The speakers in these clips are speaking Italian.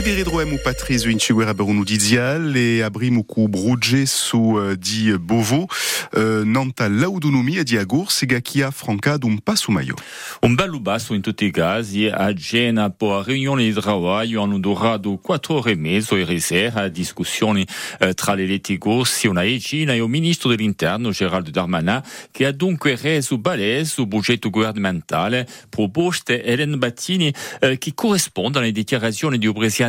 Eberedroem ou Patrice Inchiguera Berunu Didial e abrim cu brudge su uh, di Bovo uh, nanta l'autonomia e di agur sega kia franca d'un passo maio. Un bello basso in tutti i casi a Gena po a riunione di lavoro hanno durato quattro ore e mezzo e risera discussioni uh, tra le litigo Siona e Gina e il ministro dell'interno Geraldo Darmanin che ha dunque reso balese il budget governamentale proposte Hélène Battini uh, che corrispondono alle dichiarazioni di presidente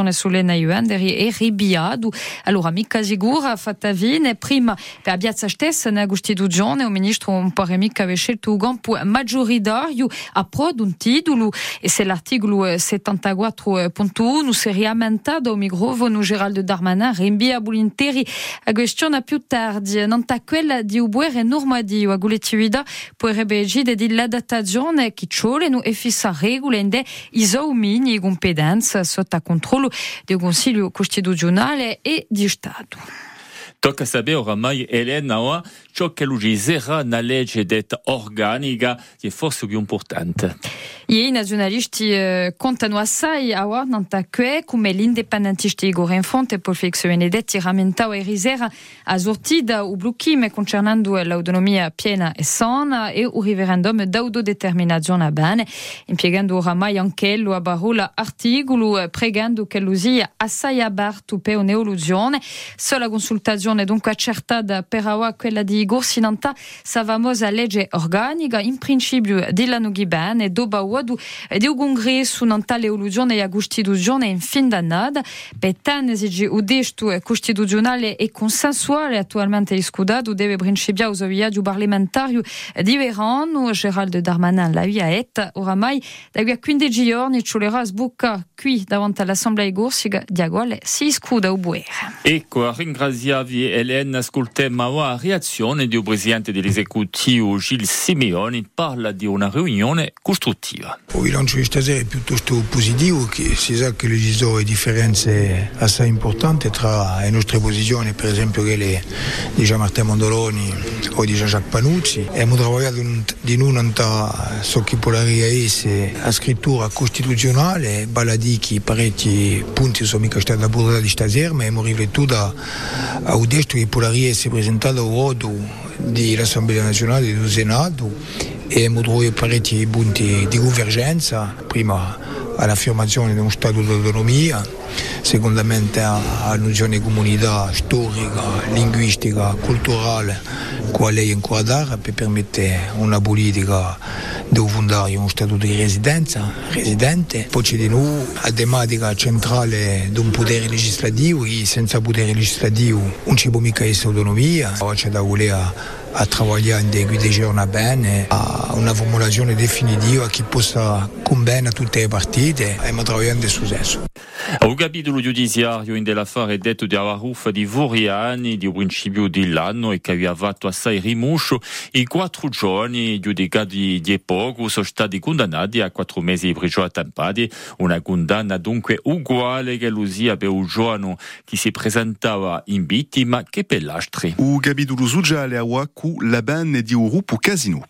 iterazione solenne Juenderi e ribiado. Allora, mica sicura, fatta vine, prima per piazza stessa na Costituzione, il ministro un po' mica aveva scelto un campo maggioritario a pro d'un titolo e se l'articolo 74.1 si riaumentato il microfono Geraldo Darmanin rinvia volentieri a questione più tardi, non ta quella di ubuere normadio a collettività potrebbe agire di l'adattazione che cioleno e fissa regole inde isoumini competenza sotto controllo del Consiglio Costituzionale e di Stato. Tocca sapere oramai Elena ciò che lui sarà una legge detta organica che è forse più importante. I nazionalisti eh, contano assai a nanta que come l'independentisti Igor Infante Paul Felix Benedetti rammentava e risera a sortida u blocchime concernando l'autonomia piena e sana e un referendum d'autodeterminazione a bene, impiegando oramai anch'ello a barola articolo pregando che lo sia assai aperto per un'evoluzione. Sola consultazione dunque accertata per awa quella di Igor Sinanta sa famosa legge organica in principio dell'anno bene e dopo wadu di un congresso non tale evoluzione e a Costituzione in fin d'annata per tan esigi o desto costituzionale e consensuale attualmente discutato deve principiare uso viaggio parlamentario di verano Geraldo Darmanin la via et oramai da qui a 15 giorni ci l'era sbocca qui davanti all'Assemblea Gorsiga di Aguale si scuda o buere. Ecco, a ringraziavi Elena, ascoltiamo la reazione del presidente dell'esecutivo Gilles Simeoni parla di una riunione costruttiva. Il bilancio di stasera è piuttosto positivo, che si sa che esistono differenze assai importanti tra le nostre posizioni, per esempio quelle di Jean-Martin Mondoloni o di Jean-Jacques Panuzzi. Abbiamo lavorato di non andare so che polaria esse a scrittura costituzionale, baladichi parecchi punti sono mica stati abordati stasera, ma abbiamo riflettuto a un testo che polaria si è presentato a voto dell'Assemblea nazionale del Senato e abbiamo trovato parecchi punti di convergenza, prima all'affermazione di uno Stato d'autonomia, secondamente alla nozione di comunità storica, linguistica, culturale, quale è inquadrata per permettere una politica di fondare uno statuto di residenza, residente. Poi c'è di nuovo la tematica centrale di un potere legislativo, che senza potere legislativo non può mica essere autonomia, c'è da volere a lavorare in dei guide bene, a una formulazione definitiva che possa convenire tutte le partite e ma lavorando di successo. Il capitolo giudiziario in dell'affare detto di Avaruffa di Voriani di principio dell'anno e che aveva fatto assai rimuscio i quattro giorni giudicati di poco sono stati condannati a quattro mesi di prigione tampati una condanna dunque uguale che l'usia per un giorno che si presentava in vittima che per l'altri. Il capitolo sociale a Waku la bande di Urupu Casino.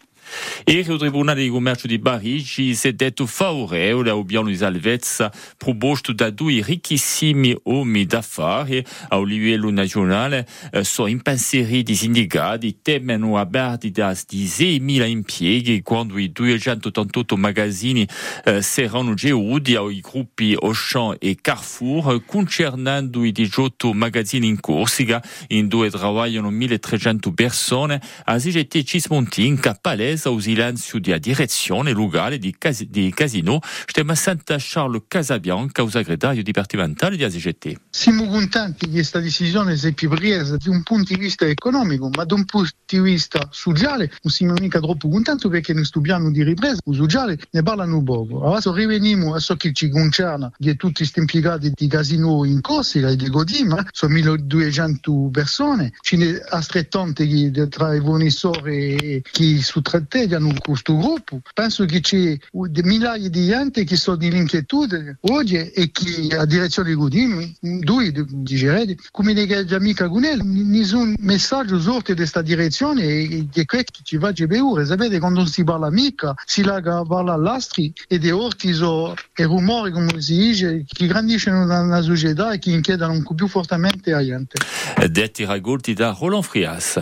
Ieri o Tribunal de Comércio de Barris decidiu favorável ao Biano Alvetes proposto da dois riquíssimi homens da FAR ao nível nacional eh, só em penseria de sindicato e temem o aberto das 10 mil empregos quando i 288 magazine eh, serão geúdi ao grupo Auchan e Carrefour concernando i 18 magazine em Córcega em dois trabalham 1.300 pessoas as IGT e Cismontin, Capalés presa o silenzio di direzione locale di, cas di casino. Stiamo sentendo Charles Casabian, causagretario dipartimentale di ASGT. Siamo contenti che questa decisione sia presa da un punto di vista economico, ma da un punto di vista sociale non siamo mica troppo contenti perché questo piano di ripresa il sociale ne parlano poco. Adesso riveniamo a ciò che ci concerne, di tutti questi impiegati di casino in Corsica e di Godima, sono 1200 persone, ce ne altrettanti tra i fornitori che sottrattengono questo gruppo. Penso che c'è migliaia di gente che sono di l'inquietudine oggi e che a direzione di Godima, due di come le amiche con elle, nessun messaggio sorte di questa direzione e di questo ci va a beure. Sapete, quando si parla mica, si lega parla all'astri e di orti e rumori, come si dice, che grandiscono nella società e che inchiedono un po' più fortemente la gente. Detti raccolti da Roland Frias.